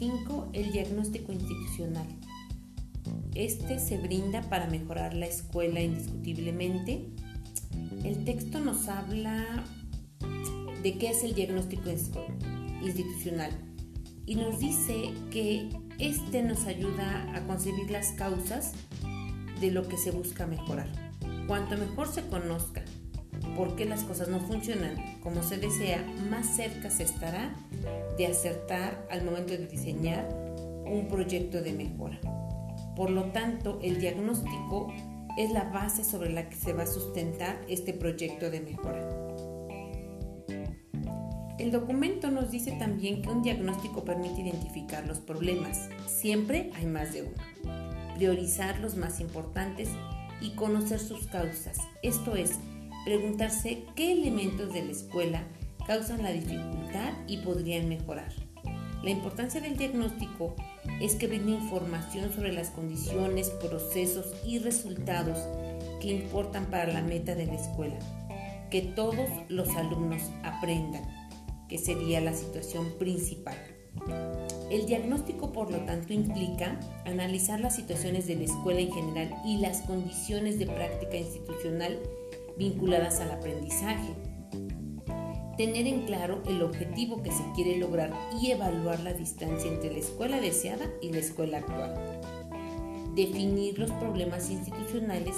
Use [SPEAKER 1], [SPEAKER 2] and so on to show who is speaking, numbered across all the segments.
[SPEAKER 1] 5, el diagnóstico institucional. Este se brinda para mejorar la escuela indiscutiblemente. El texto nos habla de qué es el diagnóstico institucional y nos dice que este nos ayuda a concebir las causas de lo que se busca mejorar. Cuanto mejor se conozca por qué las cosas no funcionan como se desea, más cerca se estará de acertar al momento de diseñar un proyecto de mejora. Por lo tanto, el diagnóstico es la base sobre la que se va a sustentar este proyecto de mejora. El documento nos dice también que un diagnóstico permite identificar los problemas. Siempre hay más de uno. Priorizar los más importantes y conocer sus causas. Esto es, preguntarse qué elementos de la escuela causan la dificultad y podrían mejorar. La importancia del diagnóstico es que brinda información sobre las condiciones, procesos y resultados que importan para la meta de la escuela. Que todos los alumnos aprendan, que sería la situación principal. El diagnóstico, por lo tanto, implica analizar las situaciones de la escuela en general y las condiciones de práctica institucional vinculadas al aprendizaje tener en claro el objetivo que se quiere lograr y evaluar la distancia entre la escuela deseada y la escuela actual. Definir los problemas institucionales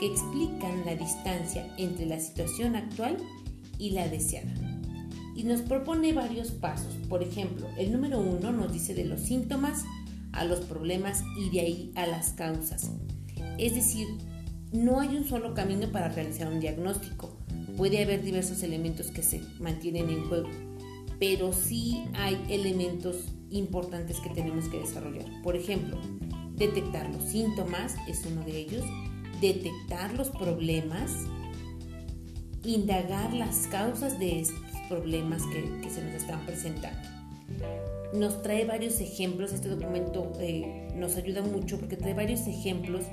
[SPEAKER 1] que explican la distancia entre la situación actual y la deseada. Y nos propone varios pasos. Por ejemplo, el número uno nos dice de los síntomas a los problemas y de ahí a las causas. Es decir, no hay un solo camino para realizar un diagnóstico puede haber diversos elementos que se mantienen en juego, pero sí hay elementos importantes que tenemos que desarrollar. Por ejemplo, detectar los síntomas es uno de ellos, detectar los problemas, indagar las causas de estos problemas que, se nos están presentando. Nos trae varios ejemplos, este documento eh, nos ayuda mucho porque trae varios ejemplos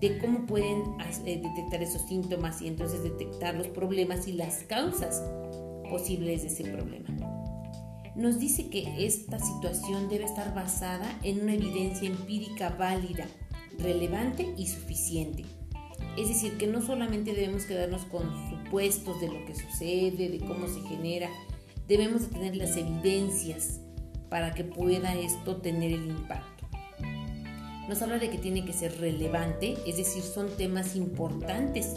[SPEAKER 1] de cómo pueden eh, detectar esos síntomas y entonces detectar los problemas y las causas posibles de ese problema. Nos dice que esta situación debe estar basada en una evidencia empírica válida, relevante y suficiente. Es decir, que no solamente debemos quedarnos con supuestos de lo que sucede, de cómo se genera, debemos de tener las evidencias para que pueda esto tener el impacto nos habla de que tiene que ser relevante, es decir, son temas importantes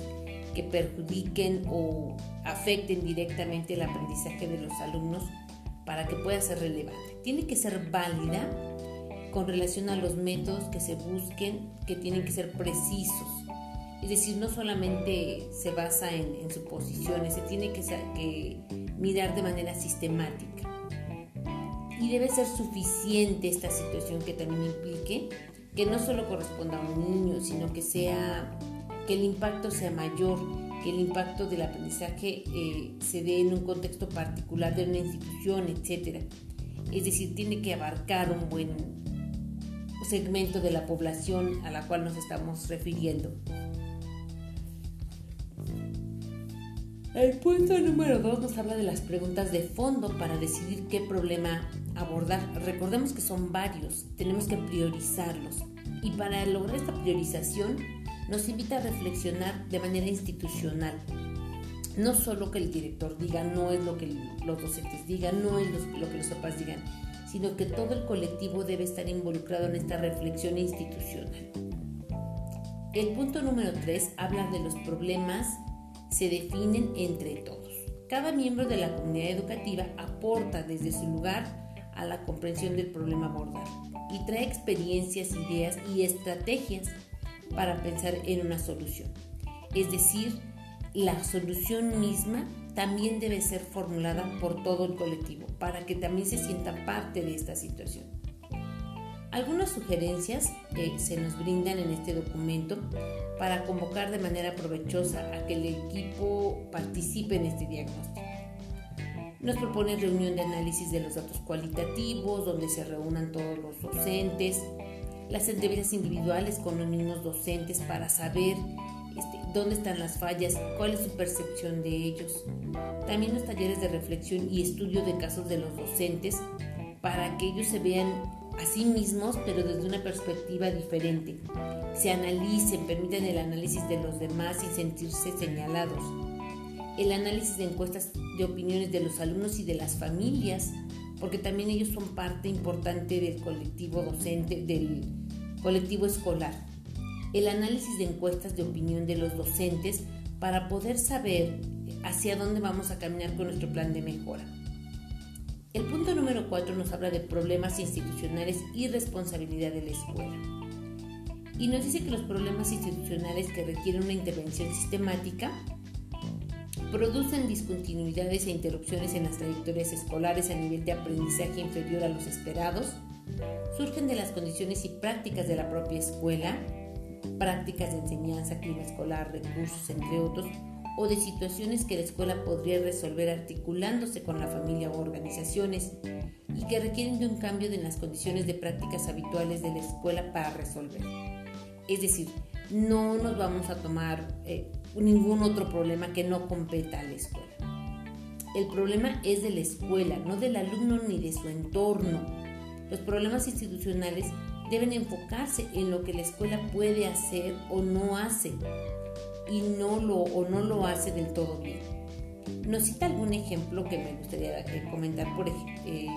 [SPEAKER 1] que perjudiquen o afecten directamente el aprendizaje de los alumnos para que pueda ser relevante. Tiene que ser válida con relación a los métodos que se busquen, que tienen que ser precisos. Es decir, no solamente se basa en, suposiciones, se tiene que, que mirar de manera sistemática. Y debe ser suficiente esta situación que también implique que no solo corresponda a un niño, sino que sea que el impacto sea mayor, que el impacto del aprendizaje eh, se dé en un contexto particular de una institución, etc. Es decir, tiene que abarcar un buen segmento de la población a la cual nos estamos refiriendo. El punto número 2 nos habla de las preguntas de fondo para decidir qué problema abordar. Recordemos que son varios, tenemos que priorizarlos. Y para lograr esta priorización nos invita a reflexionar de manera institucional. No solo que el director diga, no es lo que los docentes digan, no es lo que los papás digan, sino que todo el colectivo debe estar involucrado en esta reflexión institucional. El punto número 3 habla de los problemas se definen entre todos. Cada miembro de la comunidad educativa aporta desde su lugar a la comprensión del problema abordado y trae experiencias, ideas y estrategias para pensar en una solución. Es decir, la solución misma también debe ser formulada por todo el colectivo para que también se sienta parte de esta situación. Algunas sugerencias que se nos brindan en este documento para convocar de manera provechosa a que el equipo participe en este diagnóstico. Nos propone reunión de análisis de los datos cualitativos, donde se reúnan todos los docentes, las entrevistas individuales con los mismos docentes para saber este, dónde están las fallas, cuál es su percepción de ellos. También los talleres de reflexión y estudio de casos de los docentes para que ellos se vean a sí mismos, pero desde una perspectiva diferente. Se analicen, permiten el análisis de los demás sin sentirse señalados. El análisis de encuestas de opiniones de los alumnos y de las familias, porque también ellos son parte importante del colectivo docente, del colectivo escolar. El análisis de encuestas de opinión de los docentes para poder saber hacia dónde vamos a caminar con nuestro plan de mejora. El punto número 4 nos habla de problemas institucionales y responsabilidad de la escuela. Y nos dice que los problemas institucionales que requieren una intervención sistemática producen discontinuidades e interrupciones en las trayectorias escolares a nivel de aprendizaje inferior a los esperados, surgen de las condiciones y prácticas de la propia escuela, prácticas de enseñanza, clima escolar, recursos, entre otros, o de situaciones que la escuela podría resolver articulándose con la familia o organizaciones y que requieren de un cambio de las condiciones de prácticas habituales de la escuela para resolver. Es decir, no nos vamos a tomar eh, ningún otro problema que no competa a la escuela. El problema es de la escuela, no del alumno ni de su entorno. Los problemas institucionales deben enfocarse en lo que la escuela puede hacer o no hace y no lo, o no lo hace del todo bien. Nos cita algún ejemplo que me gustaría comentar, por ejemplo, eh,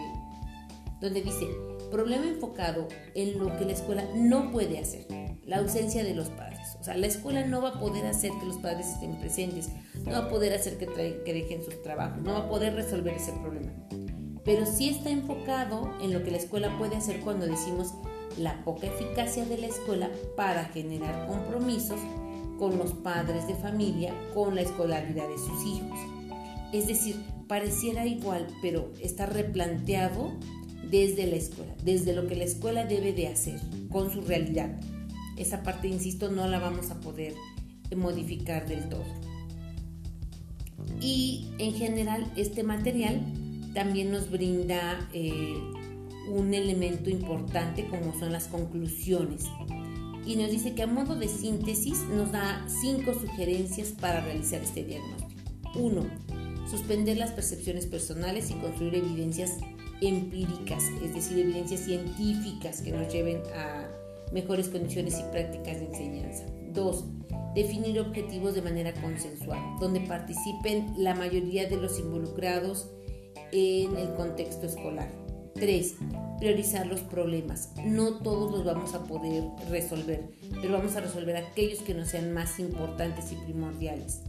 [SPEAKER 1] donde dice, problema enfocado en lo que la escuela no puede hacer, la ausencia de los padres. O sea, la escuela no va a poder hacer que los padres estén presentes, no va a poder hacer que, dejen sus trabajos, no va a poder resolver ese problema. Pero sí está enfocado en lo que la escuela puede hacer cuando decimos la poca eficacia de la escuela para generar compromisos con los padres de familia, con la escolaridad de sus hijos. Es decir, pareciera igual, pero está replanteado desde la escuela, desde lo que la escuela debe de hacer con su realidad. Esa parte, insisto, no la vamos a poder modificar del todo. Y en general, este material también nos brinda eh, un elemento importante como son las conclusiones y nos dice que a modo de síntesis nos da cinco sugerencias para realizar este diagnóstico. 1. Suspender las percepciones personales y construir evidencias empíricas, es decir, evidencias científicas que nos lleven a mejores condiciones y prácticas de enseñanza. 2. Definir objetivos de manera consensual, donde participen la mayoría de los involucrados en el contexto escolar. 3. Priorizar los problemas. No todos los vamos a poder resolver, pero vamos a resolver aquellos que nos sean más importantes y primordiales.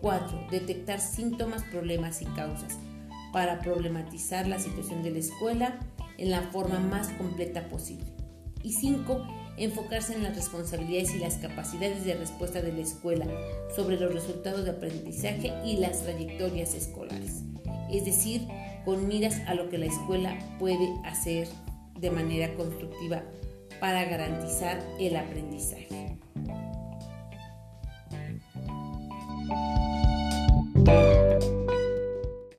[SPEAKER 1] 4. Detectar síntomas, problemas y causas para problematizar la situación de la escuela en la forma más completa posible. Y 5. Enfocarse en las responsabilidades y las capacidades de respuesta de la escuela sobre los resultados de aprendizaje y las trayectorias escolares. Es decir, con miras a lo que la escuela puede hacer de manera constructiva para garantizar el aprendizaje.